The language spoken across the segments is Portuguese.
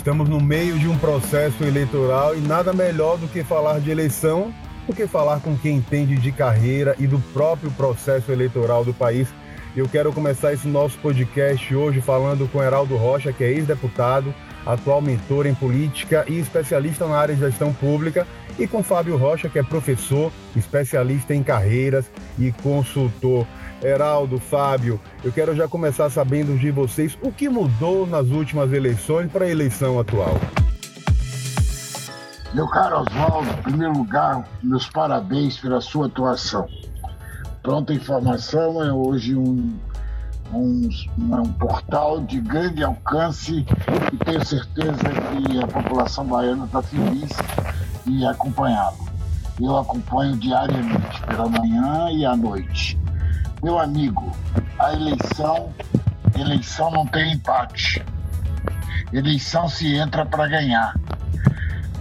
Estamos no meio de um processo eleitoral e nada melhor do que falar de eleição do que falar com quem entende de carreira e do próprio processo eleitoral do país. Eu quero começar esse nosso podcast hoje falando com Heraldo Rocha, que é ex-deputado, atual mentor em política e especialista na área de gestão pública, e com Fábio Rocha, que é professor, especialista em carreiras e consultor. Heraldo, Fábio, eu quero já começar sabendo de vocês o que mudou nas últimas eleições para a eleição atual. Meu caro Oswaldo, em primeiro lugar, meus parabéns pela sua atuação. Pronta Informação é hoje um, um, um, portal de grande alcance e tenho certeza que a população baiana está feliz e acompanhado. Eu acompanho diariamente, pela manhã e à noite. Meu amigo, a eleição, eleição não tem empate. Eleição se entra para ganhar.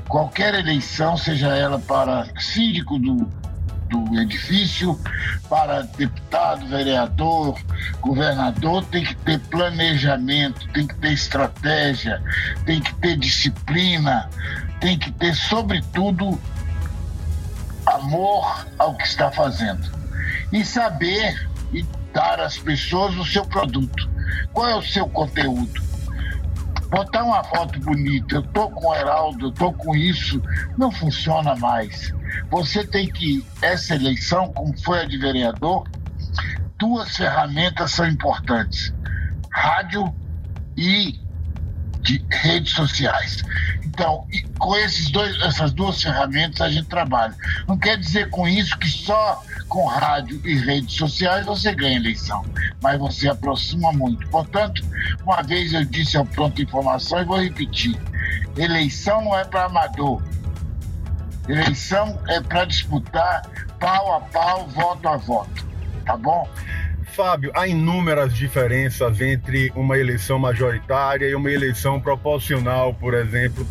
Qualquer eleição, seja ela para síndico do, do edifício, para deputado, vereador, governador, tem que ter planejamento, tem que ter estratégia, tem que ter disciplina, tem que ter, sobretudo, amor ao que está fazendo. E saber dar às pessoas o seu produto. Qual é o seu conteúdo? Botar uma foto bonita, eu tô com o Heraldo, eu tô com isso, não funciona mais. Você tem que, essa eleição, como foi a de vereador, duas ferramentas são importantes: rádio e de redes sociais. Então, com esses dois, essas duas ferramentas a gente trabalha. Não quer dizer com isso que só com rádio e redes sociais você ganha eleição, mas você aproxima muito. Portanto, uma vez eu disse ao Pronto Informação e vou repetir: eleição não é para amador. Eleição é para disputar pau a pau, voto a voto. Tá bom? Fábio, há inúmeras diferenças entre uma eleição majoritária e uma eleição proporcional, por exemplo.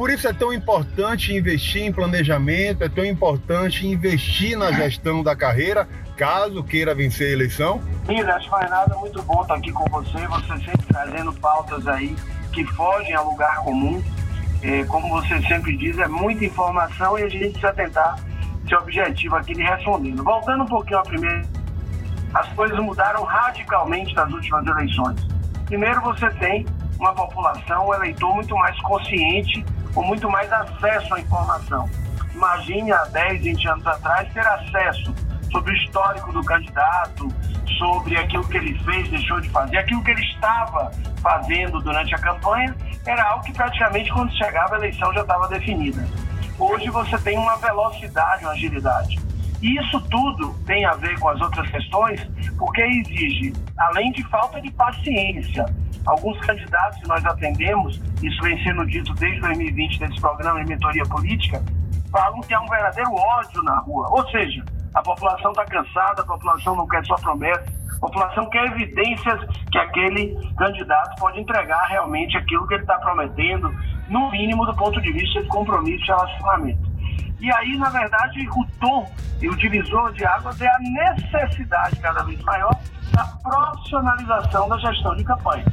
Por isso é tão importante investir em planejamento, é tão importante investir na gestão da carreira, caso queira vencer a eleição? Sim, acho mais nada muito bom estar aqui com você, você sempre trazendo pautas aí que fogem ao lugar comum. É, como você sempre diz, é muita informação e a gente precisa tentar ser objetivo aqui de respondendo. Voltando um pouquinho à primeira as coisas mudaram radicalmente nas últimas eleições. Primeiro, você tem uma população, um eleitor muito mais consciente, com muito mais acesso à informação. Imagine há 10, 20 anos atrás ter acesso sobre o histórico do candidato, sobre aquilo que ele fez, deixou de fazer, aquilo que ele estava fazendo durante a campanha, era algo que praticamente quando chegava a eleição já estava definida. Hoje você tem uma velocidade, uma agilidade. E isso tudo tem a ver com as outras questões, porque exige, além de falta de paciência, alguns candidatos que nós atendemos, isso vem sendo dito desde 2020 nesse programa de mentoria política, falam que há um verdadeiro ódio na rua. Ou seja, a população está cansada, a população não quer só promessa, a população quer evidências que aquele candidato pode entregar realmente aquilo que ele está prometendo, no mínimo do ponto de vista de compromisso e relacionamento. E aí, na verdade, o tom e o divisor de águas é a necessidade cada vez maior da profissionalização da gestão de campanha.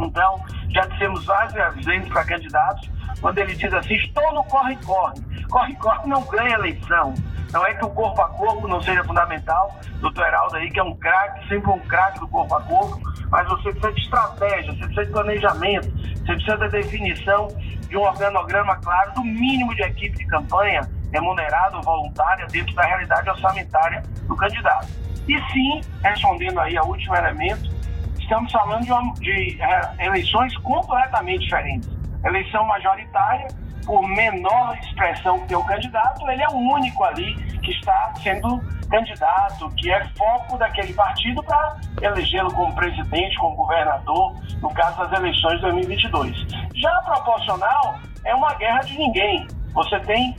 Então, já dissemos várias vezes para candidatos, quando ele diz assim, estou no corre-corre. Corre-corre não ganha eleição. Não é que o corpo a corpo não seja fundamental. Doutor Heraldo aí, que é um craque, sempre um craque do corpo a corpo, mas você precisa de estratégia, você precisa de planejamento, você precisa da definição de um organograma claro do mínimo de equipe de campanha remunerada ou voluntária dentro da realidade orçamentária do candidato. E sim, respondendo aí ao último elemento, estamos falando de, uma, de é, eleições completamente diferentes. Eleição majoritária, por menor expressão que o candidato, ele é o único ali que está sendo candidato, que é foco daquele partido para elegê-lo como presidente, como governador, no caso das eleições de 2022. Já a proporcional é uma guerra de ninguém. Você tem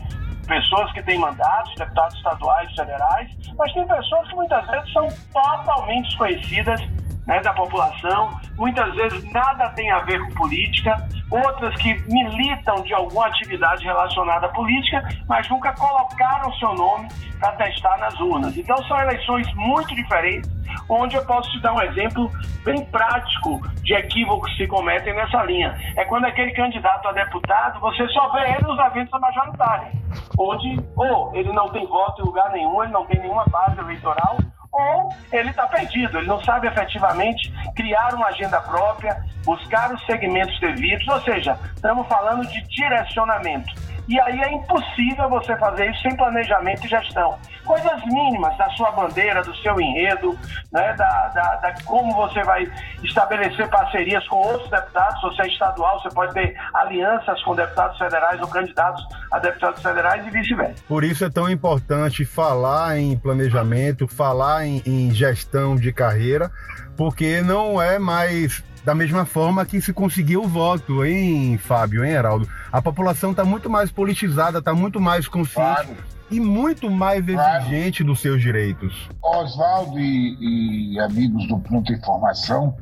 pessoas que têm mandatos, deputados estaduais, federais, mas tem pessoas que muitas vezes são totalmente desconhecidas né, da população, muitas vezes nada tem a ver com política, outras que militam de alguma atividade relacionada à política, mas nunca colocaram seu nome para testar nas urnas. Então são eleições muito diferentes, onde eu posso te dar um exemplo bem prático de equívocos que se cometem nessa linha. É quando aquele candidato a deputado, você só vê ele nos eventos majoritários, onde ou ele não tem voto em lugar nenhum, ele não tem nenhuma base eleitoral, ou ele está perdido, ele não sabe efetivamente criar uma agenda própria, buscar os segmentos devidos, ou seja, estamos falando de direcionamento. E aí é impossível você fazer isso sem planejamento e gestão. Coisas mínimas da sua bandeira, do seu enredo, né, da, da, da como você vai estabelecer parcerias com outros deputados. Se você é estadual, você pode ter alianças com deputados federais ou candidatos a deputados federais e vice-versa. Por isso é tão importante falar em planejamento, falar em, em gestão de carreira, porque não é mais da mesma forma que se conseguiu o voto, hein, Fábio, hein, Heraldo? A população está muito mais politizada, está muito mais consciente claro. e muito mais exigente claro. dos seus direitos. Oswaldo e, e amigos do Pronto Informação,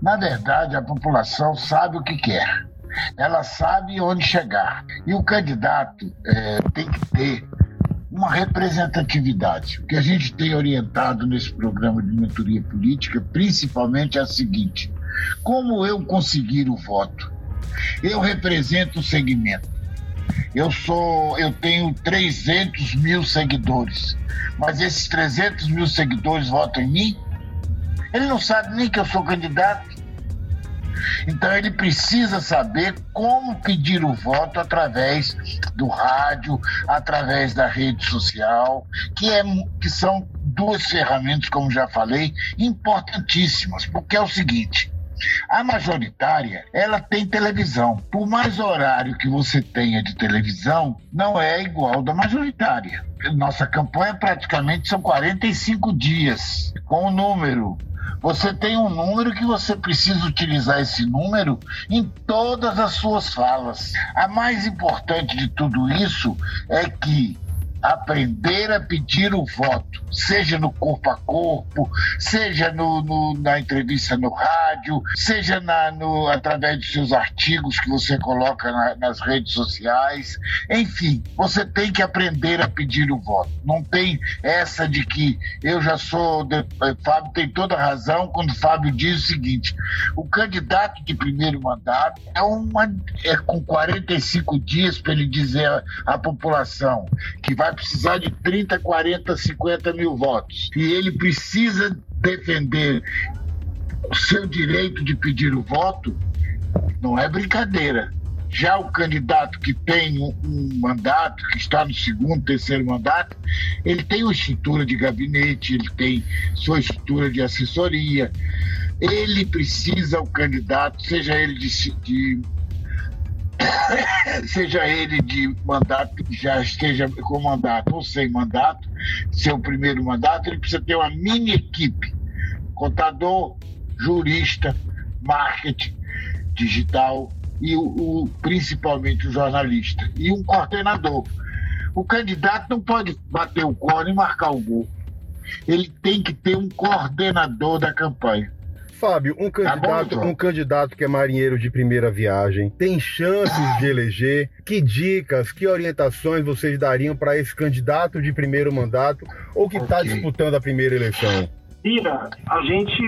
na verdade, a população sabe o que quer. Ela sabe onde chegar. E o candidato é, tem que ter uma representatividade. O que a gente tem orientado nesse programa de mentoria política, principalmente, é a seguinte: como eu conseguir o voto? Eu represento o segmento. Eu sou, eu tenho 300 mil seguidores, mas esses 300 mil seguidores votam em mim? Ele não sabe nem que eu sou candidato. Então ele precisa saber como pedir o voto através do rádio, através da rede social, que, é, que são duas ferramentas, como já falei, importantíssimas, porque é o seguinte: a majoritária, ela tem televisão. Por mais horário que você tenha de televisão, não é igual da majoritária. Nossa campanha praticamente são 45 dias com o número você tem um número que você precisa utilizar esse número em todas as suas falas. A mais importante de tudo isso é que aprender a pedir o voto, seja no corpo a corpo, seja no, no, na entrevista no rádio, seja na, no, através dos seus artigos que você coloca na, nas redes sociais. Enfim, você tem que aprender a pedir o voto. Não tem essa de que eu já sou. De, eh, Fábio tem toda razão quando Fábio diz o seguinte: o candidato de primeiro mandato é, uma, é com 45 dias para ele dizer à população que vai vai precisar de 30, 40, 50 mil votos. E ele precisa defender o seu direito de pedir o voto, não é brincadeira. Já o candidato que tem um, um, mandato, que está no segundo, terceiro mandato, ele tem uma estrutura de gabinete, ele tem sua estrutura de assessoria. Ele precisa, o candidato, seja ele de, de seja ele de mandato, já esteja com mandato ou sem mandato, seu primeiro mandato, ele precisa ter uma mini equipe: contador, jurista, marketing digital e o, o, principalmente o jornalista e um coordenador. O candidato não pode bater o cone e marcar o gol. Ele tem que ter um coordenador da campanha. Fábio, um candidato, tá bom, um candidato que é marinheiro de primeira viagem, tem chances de eleger? Que dicas, que orientações vocês dariam para esse candidato de primeiro mandato ou que está okay. disputando a primeira eleição? Ira, a gente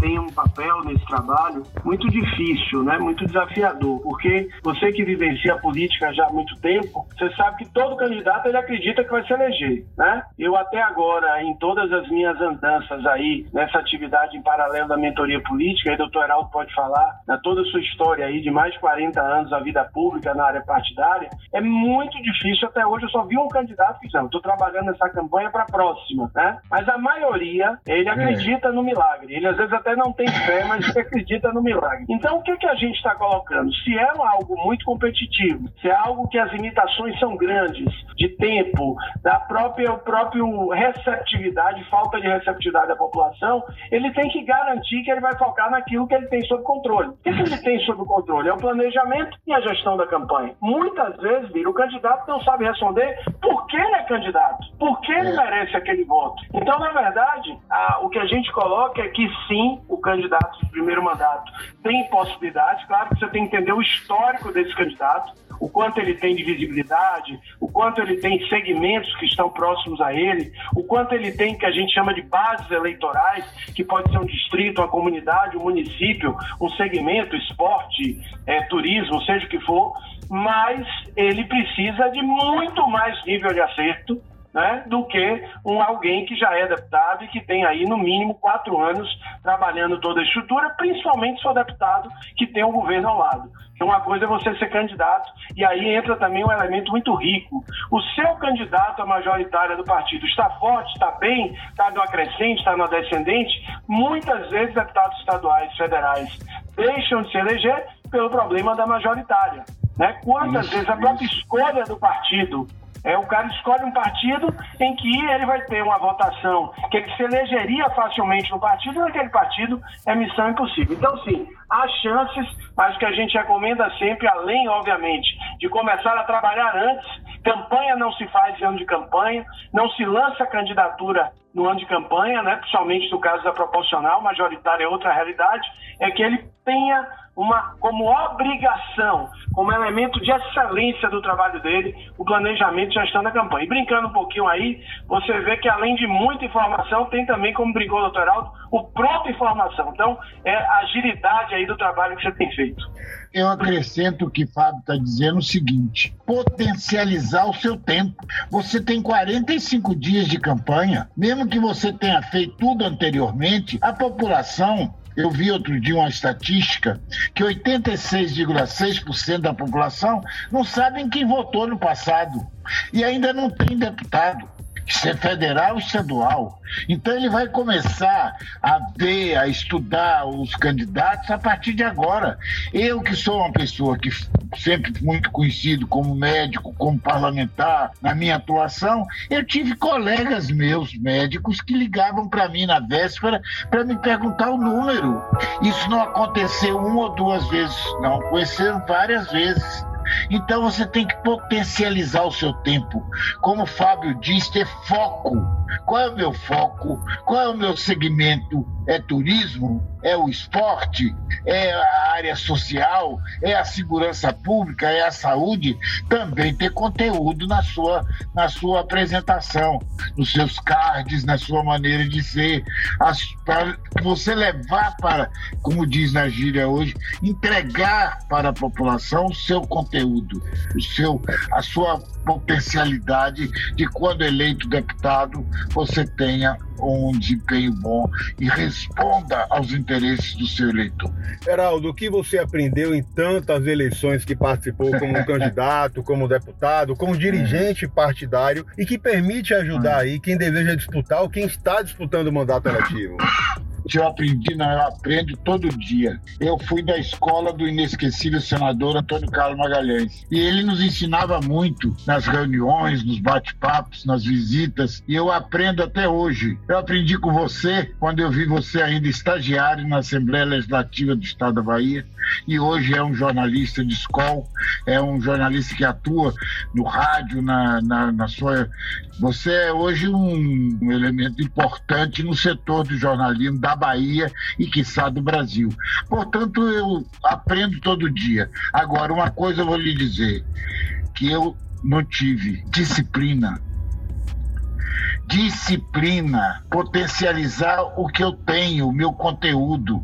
tem um papel nesse trabalho muito difícil, né? muito desafiador, porque você que vivencia a política já há muito tempo, você sabe que todo candidato ele acredita que vai se eleger. Né? Eu até agora, em todas as minhas andanças aí, nessa atividade em paralelo da mentoria política, aí o doutor Heraldo pode falar, na toda a sua história aí de mais de 40 anos da vida pública na área partidária, é muito difícil, até hoje eu só vi um candidato que não, estou trabalhando nessa campanha para a próxima, né? Mas a maioria ele é. acredita é. no milagre. Ele às vezes até não tem fé, mas ele acredita no milagre. Então o que, que a gente está colocando? Se é algo muito competitivo, se é algo que as limitações são grandes, de tempo, da própria próprio receptividade, falta de receptividade da população, ele tem que garantir que ele vai focar naquilo que ele tem sob controle. O que, que ele tem sob controle? É o planejamento e a gestão da campanha. Muitas vezes, o candidato não sabe responder por que ele é candidato, por que ele é. merece aquele voto. Então, na verdade, o que a gente coloca é que sim, o candidato de primeiro mandato tem possibilidade, claro que você tem que entender o histórico desse candidato, o quanto ele tem de visibilidade, o quanto ele tem segmentos que estão próximos a ele, o quanto ele tem que a gente chama de bases eleitorais, que pode ser um distrito, uma comunidade, um município, um segmento, esporte, é, turismo, seja o que for, mas ele precisa de muito mais nível de acerto né, do que um alguém que já é deputado e que tem aí no mínimo quatro anos trabalhando toda a estrutura, principalmente se for deputado que tem um governo ao lado. Que uma coisa é você ser candidato e aí entra também um elemento muito rico. O seu candidato à majoritária do partido está forte, está bem, está no crescente, está no descendente. Muitas vezes deputados estaduais, federais deixam de se eleger pelo problema da majoritária. Né? Quantas isso, vezes a própria isso. escolha do partido é, o cara escolhe um partido em que ele vai ter uma votação que ele se elegeria facilmente no partido, e naquele partido é missão impossível. Então, sim, há chances, mas o que a gente recomenda sempre, além, obviamente, de começar a trabalhar antes, campanha não se faz em ano de campanha, não se lança candidatura no ano de campanha, né, principalmente no caso da proporcional, majoritária é outra realidade, é que ele tenha uma como obrigação, como elemento de excelência do trabalho dele, o planejamento já está na campanha. E brincando um pouquinho aí, você vê que além de muita informação, tem também, como brincou o doutor Aldo, o pronto informação. Então, é a agilidade aí do trabalho que você tem feito. Eu acrescento o que o Fábio está dizendo o seguinte: potencializar o seu tempo. Você tem 45 dias de campanha, mesmo que você tenha feito tudo anteriormente, a população eu vi outro dia uma estatística que 86,6% da população não sabem quem votou no passado e ainda não tem deputado ser federal e estadual. Então ele vai começar a ver, a estudar os candidatos a partir de agora. Eu que sou uma pessoa que sempre muito conhecido como médico, como parlamentar, na minha atuação, eu tive colegas meus médicos que ligavam para mim na véspera para me perguntar o número. Isso não aconteceu uma ou duas vezes, não, aconteceu várias vezes. Então você tem que potencializar o seu tempo. Como o Fábio disse, ter foco. Qual é o meu foco? Qual é o meu segmento? É turismo? É o esporte? É a área social? É a segurança pública? É a saúde? Também ter conteúdo na sua, na sua apresentação, nos seus cards, na sua maneira de ser. Para você levar para, como diz na gíria hoje, entregar para a população o seu conteúdo, o seu, a sua potencialidade de quando eleito deputado você tenha um desempenho bom e responda aos interesses do seu eleitor. Heraldo, o que você aprendeu em tantas eleições que participou como candidato, como deputado, como dirigente partidário e que permite ajudar aí quem deseja disputar ou quem está disputando o mandato eletivo? Eu aprendi, não, eu aprendo todo dia. Eu fui da escola do inesquecível senador Antônio Carlos Magalhães. E ele nos ensinava muito nas reuniões, nos bate-papos, nas visitas, e eu aprendo até hoje. Eu aprendi com você quando eu vi você ainda estagiário na Assembleia Legislativa do Estado da Bahia e hoje é um jornalista de escola, é um jornalista que atua no rádio, na, na, na sua. Você é hoje um, um, elemento importante no setor do jornalismo da Bahia e, quiçá, do Brasil. Portanto, eu aprendo todo dia. Agora, uma coisa eu vou lhe dizer: que eu não tive disciplina disciplina, potencializar o que eu tenho, o meu conteúdo.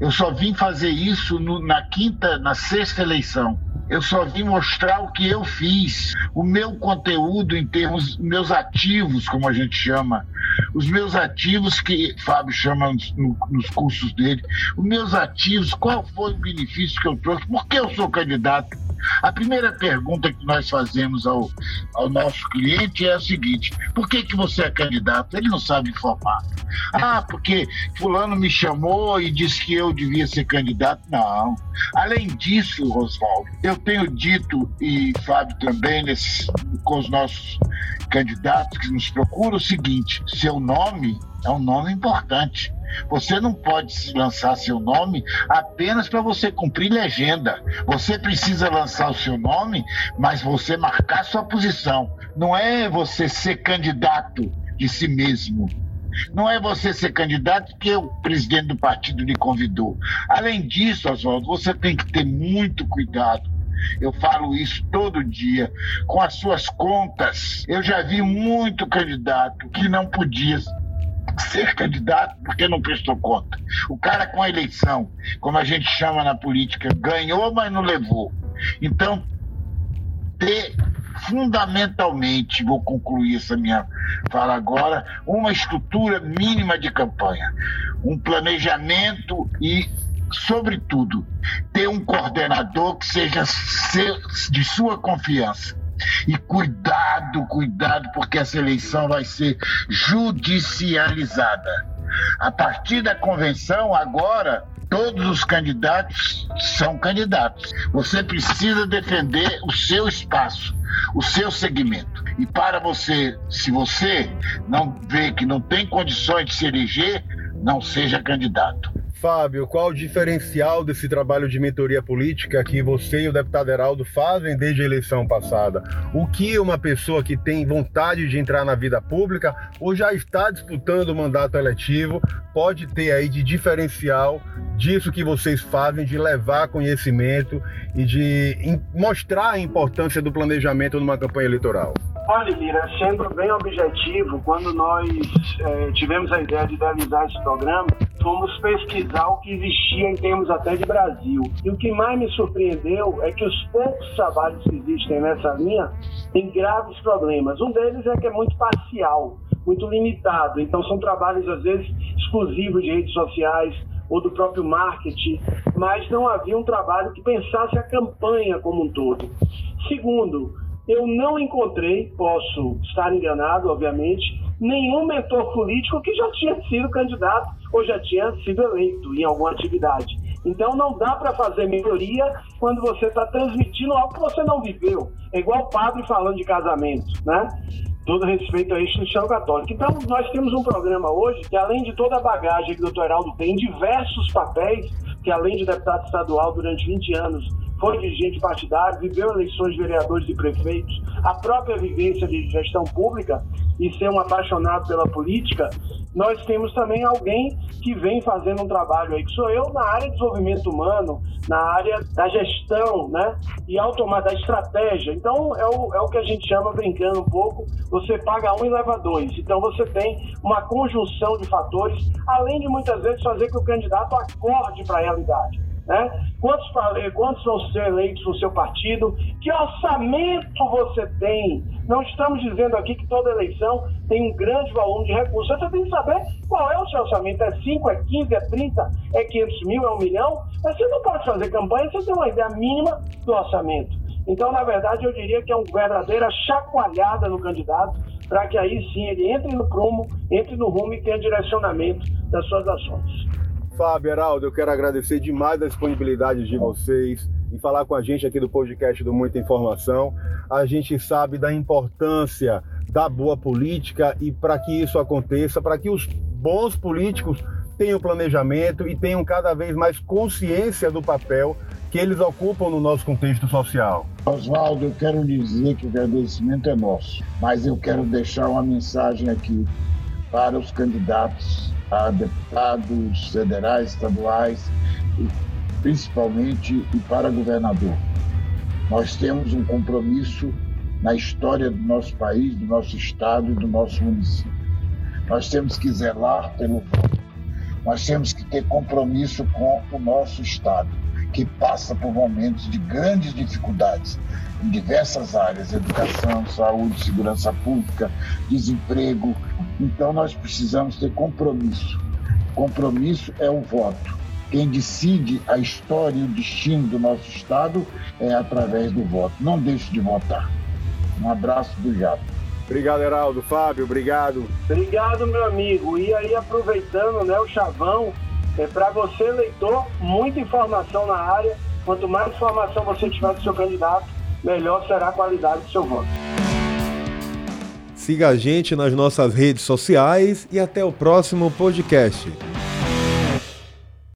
Eu só vim fazer isso no, na quinta, na sexta eleição. Eu só vim mostrar o que eu fiz, o meu conteúdo em termos meus ativos, como a gente chama, os meus ativos que Fábio chama nos, nos cursos dele, os meus ativos, qual foi o benefício que eu trouxe, por que eu sou candidato, a primeira pergunta que nós fazemos ao, ao nosso cliente é a seguinte: por que, que você é candidato? Ele não sabe informar. Ah, porque Fulano me chamou e disse que eu devia ser candidato. Não. Além disso, Oswaldo, eu tenho dito, e Fábio também, nesse, com os nossos candidatos que nos procuram, o seguinte: seu nome é um nome importante. Você não pode lançar seu nome apenas para você cumprir legenda. Você precisa lançar o seu nome, mas você marcar sua posição. Não é você ser candidato de si mesmo. Não é você ser candidato porque o presidente do partido lhe convidou. Além disso, Oswaldo, você tem que ter muito cuidado. Eu falo isso todo dia com as suas contas. Eu já vi muito candidato que não podia ser candidato porque não prestou conta. O cara com a eleição, como a gente chama na política, ganhou, mas não levou. Então, ter fundamentalmente, vou concluir essa minha fala agora, uma estrutura mínima de campanha, um planejamento e, sobretudo, ter um coordenador que seja de sua confiança. E cuidado, cuidado, porque essa eleição vai ser judicializada. A partir da convenção, agora, todos os candidatos são candidatos. Você precisa defender o seu espaço, o seu segmento. E para você, se você não vê que não tem condições de se eleger, não seja candidato. Fábio, qual o diferencial desse trabalho de mentoria política que você e o deputado Heraldo fazem desde a eleição passada? O que uma pessoa que tem vontade de entrar na vida pública ou já está disputando o mandato eletivo pode ter aí de diferencial disso que vocês fazem, de levar conhecimento e de mostrar a importância do planejamento numa campanha eleitoral? Olha, Lira, sendo bem objetivo, quando nós é, tivemos a ideia de realizar esse programa, fomos pesquisar o que existia em termos até de Brasil. E o que mais me surpreendeu é que os poucos trabalhos que existem nessa linha têm graves problemas. Um deles é que é muito parcial, muito limitado. Então são trabalhos, às vezes, exclusivos de redes sociais, ou do próprio marketing, mas não havia um trabalho que pensasse a campanha como um todo. Segundo, eu não encontrei, posso estar enganado, obviamente, nenhum mentor político que já tinha sido candidato ou já tinha sido eleito em alguma atividade. Então não dá para fazer melhoria quando você está transmitindo algo que você não viveu. É igual o padre falando de casamento, né? todo respeito à instituição católica. Então, nós temos um programa hoje que, além de toda a bagagem que o doutor Heraldo tem, diversos papéis, que além de deputado estadual durante 20 anos, foi dirigente partidário, viveu eleições de vereadores e prefeitos, a própria vivência de gestão pública e ser um apaixonado pela política, nós temos também alguém que vem fazendo um trabalho aí, que sou eu, na área de desenvolvimento humano, na área da gestão, né? E automa da estratégia. Então, é o, é o que a gente chama, brincando um pouco, você paga um e leva dois. Então, você tem uma conjunção de fatores, além de muitas vezes fazer que o candidato acorde para a realidade. Né? Quantos, quantos vão ser eleitos no seu partido? Que orçamento você tem? Não estamos dizendo aqui que toda eleição tem um grande volume de recursos. Você tem que saber qual é o seu orçamento. É 5, é 15, é 30, é 500 mil, é 1 milhão? Mas você não pode fazer campanha sem ter uma ideia mínima do orçamento. Então, na verdade, eu diria que é uma verdadeira chacoalhada no candidato para que aí sim ele entre no prumo, entre no rumo e tenha direcionamento das suas ações. Fábio, Heraldo, eu quero agradecer demais a disponibilidade de vocês em falar com a gente aqui do podcast do Muita Informação. A gente sabe da importância da boa política e para que isso aconteça, para que os bons políticos tenham planejamento e tenham cada vez mais consciência do papel que eles ocupam no nosso contexto social. Oswaldo, eu quero dizer que o agradecimento é nosso, mas eu quero deixar uma mensagem aqui para os candidatos a deputados federais, estaduais e principalmente e para governador. Nós temos um compromisso na história do nosso país, do nosso estado e do nosso município. Nós temos que zelar pelo voto. Nós temos que ter compromisso com o nosso estado, que passa por momentos de grandes dificuldades em diversas áreas: educação, saúde, segurança pública, desemprego, então nós precisamos ter compromisso. Compromisso é o voto. Quem decide a história e o destino do nosso Estado é através do voto. Não deixe de votar. Um abraço, obrigado. Obrigado, Heraldo. Fábio, obrigado. Obrigado, meu amigo. E aí, aproveitando né, o chavão, é para você, eleitor, muita informação na área. Quanto mais informação você tiver do seu candidato, melhor será a qualidade do seu voto. Siga a gente nas nossas redes sociais e até o próximo podcast.